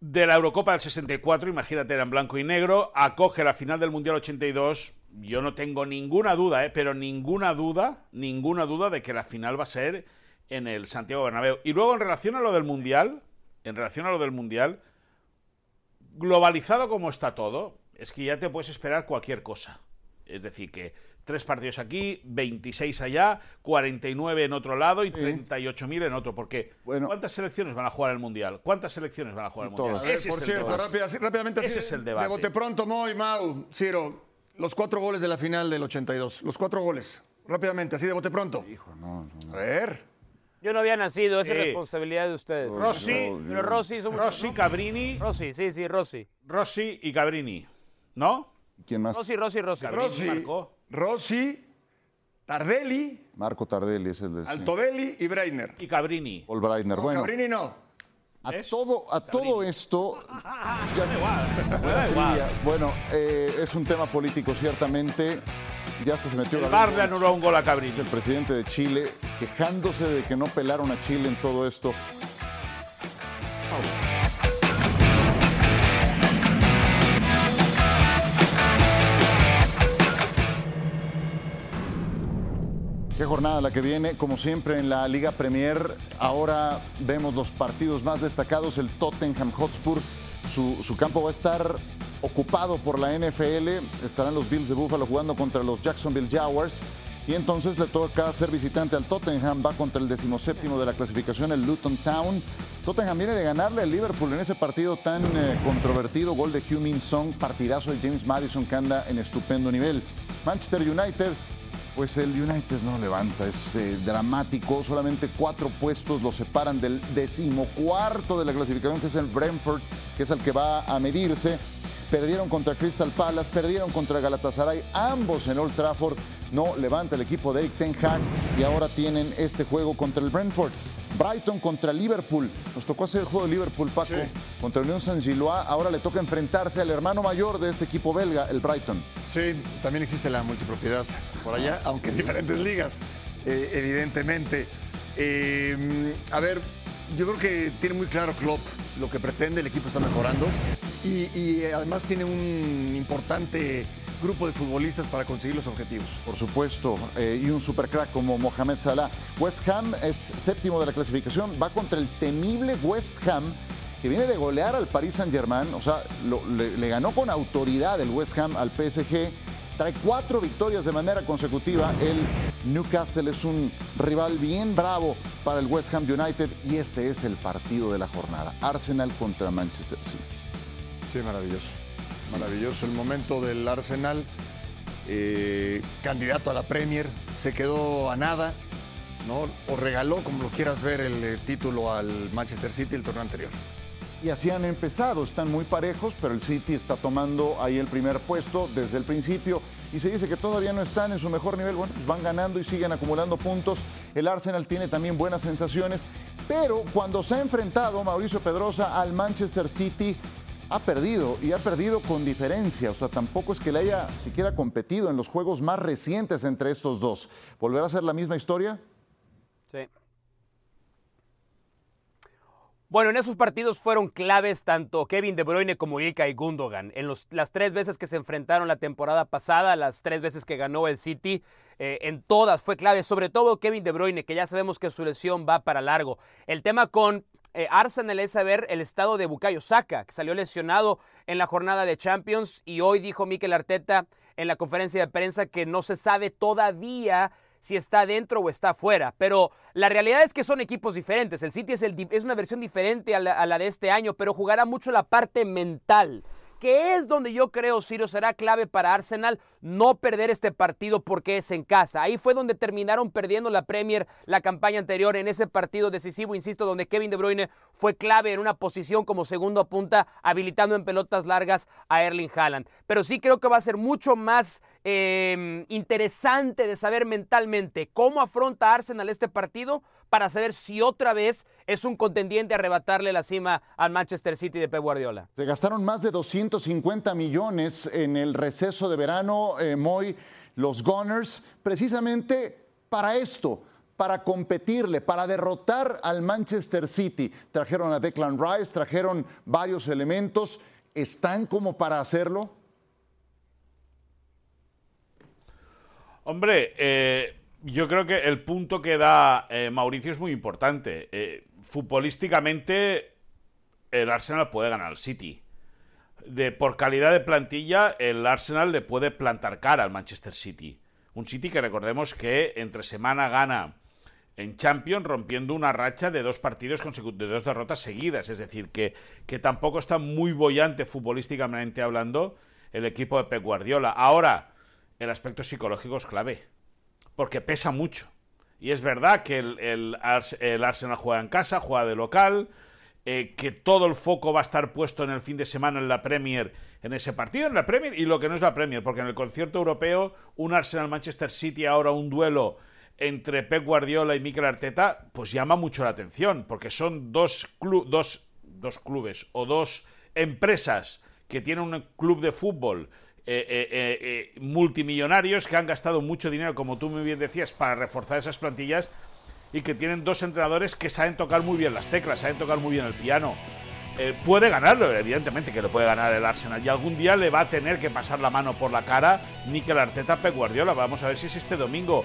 de la Eurocopa del 64, imagínate, era en blanco y negro, acoge la final del Mundial 82. Yo no tengo ninguna duda, ¿eh? pero ninguna duda, ninguna duda de que la final va a ser en el Santiago Bernabéu. Y luego en relación a lo del Mundial, en relación a lo del Mundial, globalizado como está todo, es que ya te puedes esperar cualquier cosa. Es decir, que tres partidos aquí, 26 allá, 49 en otro lado y 38.000 en otro. Porque Bueno. ¿cuántas selecciones van a jugar el Mundial? ¿Cuántas selecciones van a jugar el Mundial? Todas. Ese por es el cierto, rápida- así- rápidamente, así Ese es el debate. De bote pronto, Moy, Mau, Ciro, los cuatro goles de la final del 82. Los cuatro goles. Rápidamente, así de bote pronto. Hijo, no, A ver. Yo no había nacido, esa es Sí. responsabilidad de ustedes. Rossi, Pero Rossi hizo mucho- Rossi, Cabrini, Rossi, sí, sí, Rossi. Rossi y Cabrini. ¿No? ¿Quién más? Rossi, Rossi, Rossi. Cabrini Rossi, marcó. Rossi, Tardelli, Marco Tardelli es el de... sí. Altobelli y Breitner. Y Cabrini. Paul Breitner. No, bueno, Cabrini no. A todo, a todo esto. Da igual. Bueno, eh, es un tema político, ciertamente. Ya se metió El la VAR le anuló un gol a Cabrillo. el presidente de Chile, quejándose de que no pelaron a Chile en todo esto. Jornada la que viene, como siempre en la Liga Premier. Ahora vemos los partidos más destacados. El Tottenham Hotspur, su, su campo va a estar ocupado por la NFL. Estarán los Bills de Buffalo jugando contra los Jacksonville Jaguars. Y entonces le toca ser visitante al Tottenham. Va contra el decimoséptimo de la clasificación, el Luton Town. Tottenham viene de ganarle al Liverpool en ese partido tan eh, controvertido. Gol de Hugh Min Song, partidazo de James Madison que anda en estupendo nivel. Manchester United pues el United no levanta, es eh, dramático. Solamente cuatro puestos lo separan del decimocuarto de la clasificación, que es el Brentford, que es el que va a medirse. Perdieron contra Crystal Palace, perdieron contra Galatasaray, ambos en Old Trafford. No levanta el equipo de Eric Ten Hag y ahora tienen este juego contra el Brentford. Brighton contra Liverpool. Nos tocó hacer el juego de Liverpool, Paco, contra Unión San Gilois. Ahora le toca enfrentarse al hermano mayor de este equipo belga, el Brighton. Sí, también existe la multipropiedad por allá, aunque en diferentes ligas, eh, evidentemente. Eh, a ver, yo creo que tiene muy claro Klopp lo que pretende, el equipo está mejorando y, y además tiene un importante grupo de futbolistas para conseguir los objetivos. Por supuesto, eh, y un supercrack como Mohamed Salah. West Ham es séptimo de la clasificación, va contra el temible West Ham que viene de golear al Paris Saint-Germain, o sea, lo- le, le ganó con autoridad el West Ham al PSG. Trae cuatro victorias de manera consecutiva. El Newcastle es un rival bien bravo para el West Ham United y este es el partido de la jornada. Arsenal contra Manchester City. Sí, maravilloso. Maravilloso el momento del Arsenal. eh, candidato a la Premier, se quedó a nada, ¿no? O regaló, como lo quieras ver, el eh, título al Manchester City el torneo anterior. Y así han empezado, están muy parejos, pero el City está tomando ahí el primer puesto desde el principio y se dice que todavía no están en su mejor nivel. Bueno, pues van ganando y siguen acumulando puntos. El Arsenal tiene también buenas sensaciones, pero cuando se ha enfrentado Mauricio Pedrosa al Manchester City, ha perdido y ha perdido con diferencia. O sea, tampoco es que le haya siquiera competido en los juegos más recientes entre estos dos. ¿Volverá a ser la misma historia? Sí. Bueno, en esos partidos fueron claves tanto Kevin De Bruyne como Ilkay Gundogan. En las tres veces que se enfrentaron la temporada pasada, las tres veces que ganó el City, eh, en todas fue clave, sobre todo Kevin De Bruyne, que ya sabemos que su lesión va para largo. El tema con eh, Arsenal es saber el estado de Bukayo Saka, que salió lesionado en la jornada de Champions y hoy dijo Mikel Arteta en la conferencia de prensa que no se sabe todavía si está dentro o está fuera. Pero la realidad es que son equipos diferentes. El City es, el es una versión diferente a la de este año, pero jugará mucho la parte mental. Que es donde yo creo, Ciro, será clave para Arsenal no perder este partido porque es en casa. Ahí fue donde terminaron perdiendo la Premier la campaña anterior en ese partido decisivo, insisto, donde Kevin De Bruyne fue clave en una posición como segundo punta, habilitando en pelotas largas a Erling Haaland. Pero sí creo que va a ser mucho más eh, interesante de saber mentalmente cómo afronta Arsenal este partido para saber si otra vez es un contendiente a arrebatarle la cima al Manchester City de Pep Guardiola. Se gastaron más de 250 millones en el receso de verano, eh, Moy, los Gunners, precisamente para esto, para competirle, para derrotar al Manchester City. Trajeron a Declan Rice, trajeron varios elementos. ¿Están como para hacerlo? Hombre, eh, yo creo que el punto que da eh, Mauricio es muy importante. Eh, futbolísticamente, el Arsenal puede ganar al City. De, por calidad de plantilla, el Arsenal le puede plantar cara al Manchester City. Un City que recordemos que entre semana gana en Champions rompiendo una racha de dos partidos de dos derrotas seguidas. Es decir, que, que tampoco está muy bollante futbolísticamente hablando el equipo de Pep Guardiola. Ahora, el aspecto psicológico es clave, porque pesa mucho. Y es verdad que el, el Ars- el Arsenal juega en casa, juega de local, eh, que todo el foco va a estar puesto en el fin de semana en la Premier, en ese partido, en la Premier y lo que no es la Premier, porque en el concierto europeo, un Arsenal-Manchester City, ahora un duelo entre Pep Guardiola y Mikel Arteta, pues llama mucho la atención, porque son dos, dos dos clubes o dos empresas que tienen un club de fútbol eh, eh, eh, multimillonarios que han gastado mucho dinero, como tú muy bien decías, para reforzar esas plantillas y que tienen dos entrenadores que saben tocar muy bien las teclas, saben tocar muy bien el piano. puede ganarlo, evidentemente que lo puede ganar el Arsenal y algún día le va a tener que pasar la mano por la cara Mikel Arteta Pep Guardiola. Vamos a ver si es este domingo.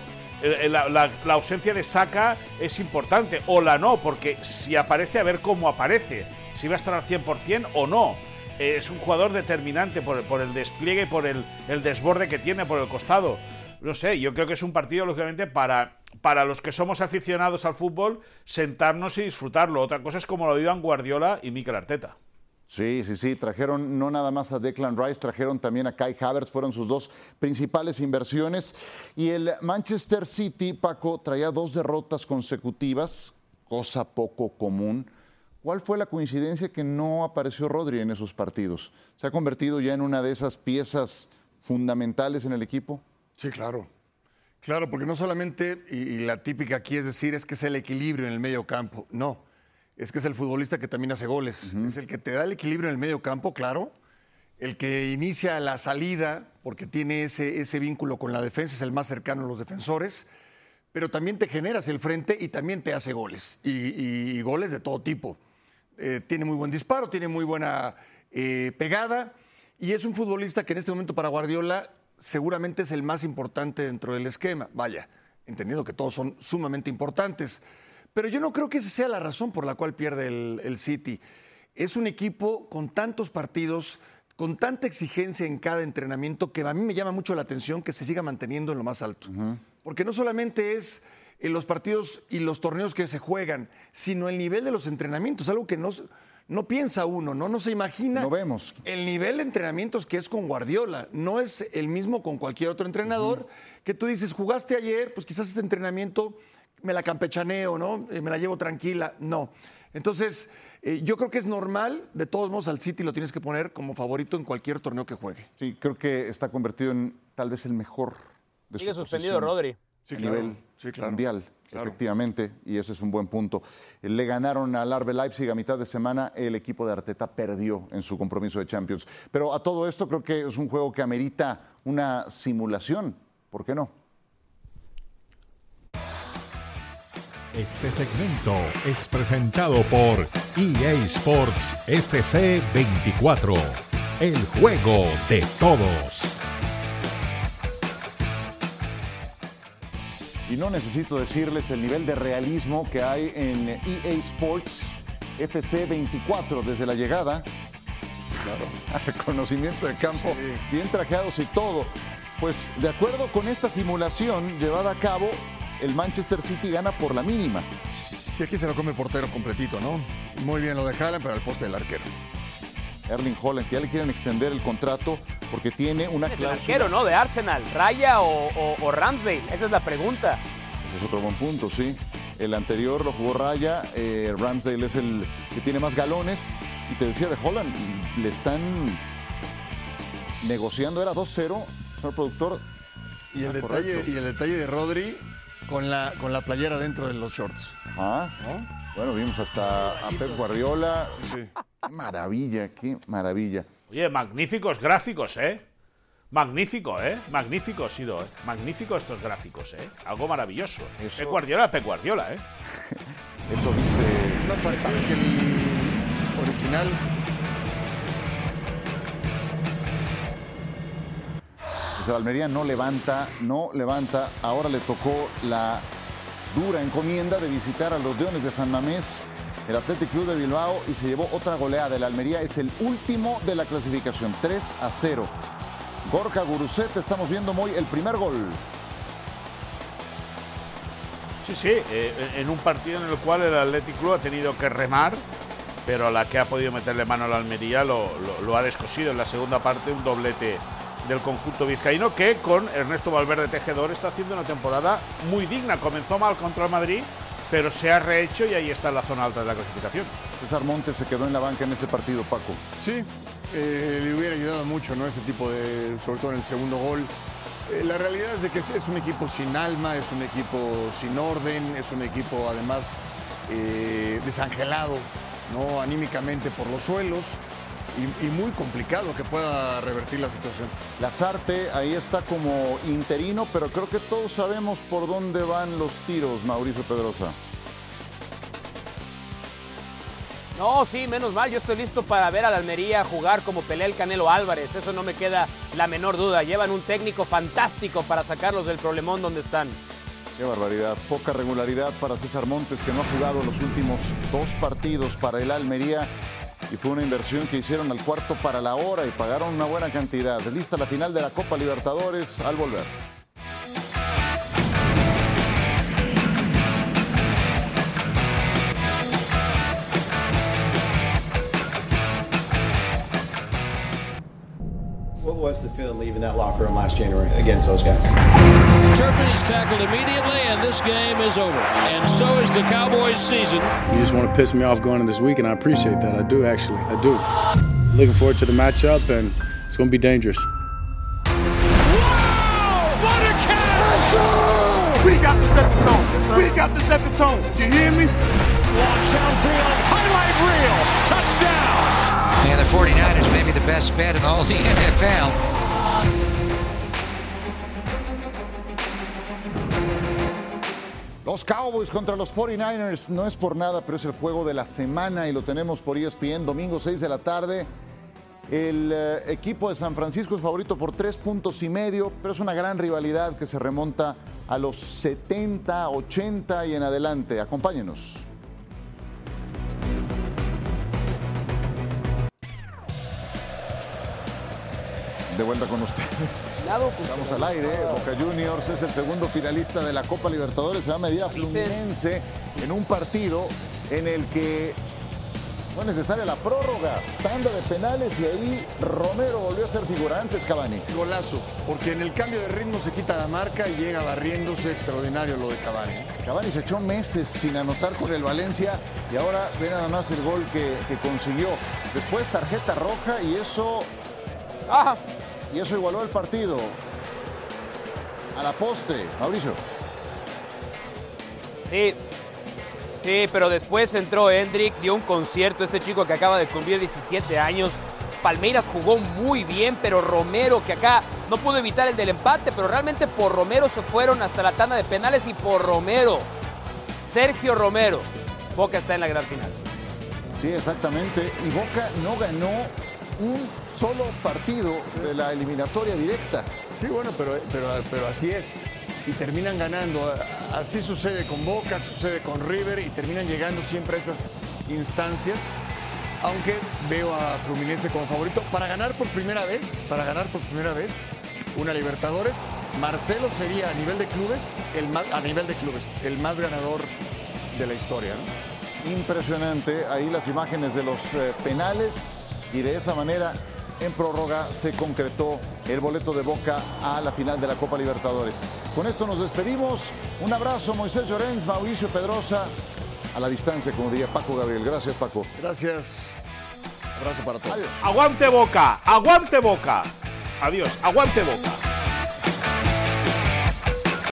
La, la, ausencia de Saka es importante, o la no, porque si aparece, a ver cómo aparece, si va a estar al 100% o no es un jugador determinante por, el despliegue, por el, el, desborde que tiene por el costado. No sé, yo creo que es un partido, lógicamente, para, para los que somos aficionados al fútbol, sentarnos y disfrutarlo. Otra cosa es como lo vivan Guardiola y Mikel Arteta. Sí, sí, sí, trajeron no nada más a Declan Rice, trajeron también a Kai Havertz, fueron sus dos principales inversiones. Y el Manchester City, Paco, traía dos derrotas consecutivas, cosa poco común ¿Cuál fue la coincidencia que no apareció Rodri en esos partidos? ¿Se ha convertido ya en una de esas piezas fundamentales en el equipo? Sí, claro. Claro, porque no solamente, y, la típica aquí es decir, es que es el equilibrio en el medio campo. No, es que es el futbolista que también hace goles. Es el que te da el equilibrio en el medio campo, claro. El que inicia la salida, porque tiene ese, ese vínculo con la defensa, es el más cercano a los defensores pero también te generas el frente y también te hace goles, y goles de todo tipo. Eh, tiene muy buen disparo, tiene muy buena eh, pegada y es un futbolista que en este momento para Guardiola seguramente es el más importante dentro del esquema. Vaya, entendiendo que todos son sumamente importantes. Pero yo no creo que esa sea la razón por la cual pierde el, City. Es un equipo con tantos partidos, con tanta exigencia en cada entrenamiento, que a mí me llama mucho la atención que se siga manteniendo en lo más alto. Porque no solamente es en los partidos y los torneos que se juegan, sino el nivel de los entrenamientos, algo que no, no piensa uno, ¿no? No se imagina. No vemos. El nivel de entrenamientos que es con Guardiola, no es el mismo con cualquier otro entrenador, que tú dices, jugaste ayer, pues quizás este entrenamiento me la campechaneo, ¿no? Eh, me la llevo tranquila. No. Entonces, eh, yo creo que es normal, de todos modos al City lo tienes que poner como favorito en cualquier torneo que juegue. Sí, creo que está convertido en tal vez el mejor de Sigue suspendido Rodri a nivel mundial. Efectivamente, y ese es un buen punto. Le ganaron al Arbe Leipzig a mitad de semana, el equipo de Arteta perdió en su compromiso de Champions. Pero a todo esto creo que es un juego que amerita una simulación, ¿por qué no? Este segmento es presentado por EA Sports FC 24, el juego de todos. Y no necesito decirles el nivel de realismo que hay en EA Sports FC 24 desde la llegada. Claro. Conocimiento de campo, bien trajeados y todo. Pues de acuerdo con esta simulación llevada a cabo, el Manchester City gana por la mínima. Sí, aquí se lo come el portero completito, ¿no? Muy bien lo de Haaland, pero al poste del arquero. Erling Holland, que ya le quieren extender el contrato porque tiene una es el arquero, ¿no? De Arsenal, Raya o, Ramsdale, esa es la pregunta. Ese es otro buen punto, sí. El anterior lo jugó Raya, eh, Ramsdale es el que tiene más galones. Y te decía de Holland, le están negociando, era 2-0, señor productor. Y el, ah, detalle, y el detalle de Rodri con la, con la playera dentro de los shorts. Ajá. Bueno, vimos hasta a Pep Guardiola. Sí. Qué maravilla, qué maravilla. Oye, magníficos gráficos, ¿eh? Magnífico, ¿eh? Magnífico ha sido, ¿eh? Magnífico estos gráficos, ¿eh? Algo maravilloso. Eso... Pep Guardiola, Pep Guardiola, ¿eh? Eso dice... No parece que el original... Pues Almería no levanta, no levanta. Ahora le tocó la dura encomienda de visitar a los Leones de San Mamés el Athletic Club de Bilbao y se llevó otra goleada. El Almería es el último de la clasificación, 3 a 0. Gorka Guruset, estamos viendo muy el primer gol. Sí, sí, eh, en un partido en el cual el Athletic Club ha tenido que remar, pero a la que ha podido meterle mano a la Almería lo, lo ha descosido en la segunda parte, un doblete del conjunto vizcaíno que con Ernesto Valverde Tejedor está haciendo una temporada muy digna. Comenzó mal contra el Madrid, pero se ha rehecho y ahí está la zona alta de la clasificación. César Montes se quedó en la banca en este partido, Paco. Sí, eh, le hubiera ayudado mucho, ¿no? Este tipo de, sobre todo en el segundo gol. Eh, la realidad es de que es, un equipo sin alma, es un equipo sin orden, es un equipo además eh, desangelado. ¿no? anímicamente por los suelos y, y muy complicado que pueda revertir la situación. Lazarte ahí está como interino, pero creo que todos sabemos por dónde van los tiros, Mauricio Pedrosa. No, sí, menos mal. Yo estoy listo para ver a la Almería jugar como pelea el Canelo Álvarez. Eso no me queda la menor duda. Llevan un técnico fantástico para sacarlos del problemón donde están. Qué barbaridad. Poca regularidad para César Montes, que no ha jugado los últimos dos partidos para el Almería. Y fue una inversión que hicieron al cuarto para la hora y pagaron una buena cantidad. Lista la final de la Copa Libertadores al volver. Leaving that locker room last January against those guys? Turpin is tackled immediately, and this game is over. And so is the Cowboys' season. You just want to piss me off going to this week, and I appreciate that. I do, actually. I do. Looking forward to the matchup, and it's going to be dangerous. Wow! What a catch! We got to set the tone. we got to set the tone. Do You hear me? Launch downfield, highlight reel, touchdown! And the 49ers may be the best bet in all the NFL. Los Cowboys contra los 49ers no es por nada, pero es el juego de la semana y lo tenemos por ESPN, domingo 6 de la tarde. El eh, equipo de San Francisco es favorito por tres puntos y medio, pero es una gran rivalidad que se remonta a los 70, 80 y en adelante. Acompáñenos. De vuelta con ustedes. Estamos al aire. Boca Juniors es el segundo finalista de la Copa Libertadores. Se va a medir a Fluminense en un partido en el que fue necesaria la prórroga, tanda de penales y ahí Romero volvió a ser figurante, Cavani. Golazo, porque en el cambio de ritmo se quita la marca y llega barriéndose extraordinario lo de Cavani. Cavani se echó meses sin anotar con el Valencia y ahora ve nada más el gol que, que consiguió. Después tarjeta roja y eso, ¡Ah! Y eso igualó el partido. A la postre, Mauricio. Sí, sí, pero después entró Hendrik, dio un concierto, este chico que acaba de cumplir 17 años. Palmeiras jugó muy bien, pero Romero, que acá no pudo evitar el del empate, pero realmente por Romero se fueron hasta la tanda de penales y por Romero, Sergio Romero, Boca está en la gran final. Sí, exactamente. Y Boca no ganó un solo partido de la eliminatoria directa. Sí, bueno, pero, pero, pero así es. Y terminan ganando. Así sucede con Boca, sucede con River y terminan llegando siempre a estas instancias. Aunque veo a Fluminense como favorito para ganar por primera vez, para ganar por primera vez una Libertadores. Marcelo sería a nivel de clubes, el más, a nivel de clubes, el más ganador de la historia. ¿no? Impresionante. Ahí las imágenes de los eh, penales y de esa manera en prórroga se concretó el boleto de Boca a la final de la Copa Libertadores. Con esto nos despedimos. Un abrazo, Moisés Llorens, Mauricio Pedrosa, a la distancia, como diría Paco Gabriel. Gracias, Paco. Gracias. Abrazo para todos. Aguante boca, aguante boca. Adiós, aguante boca.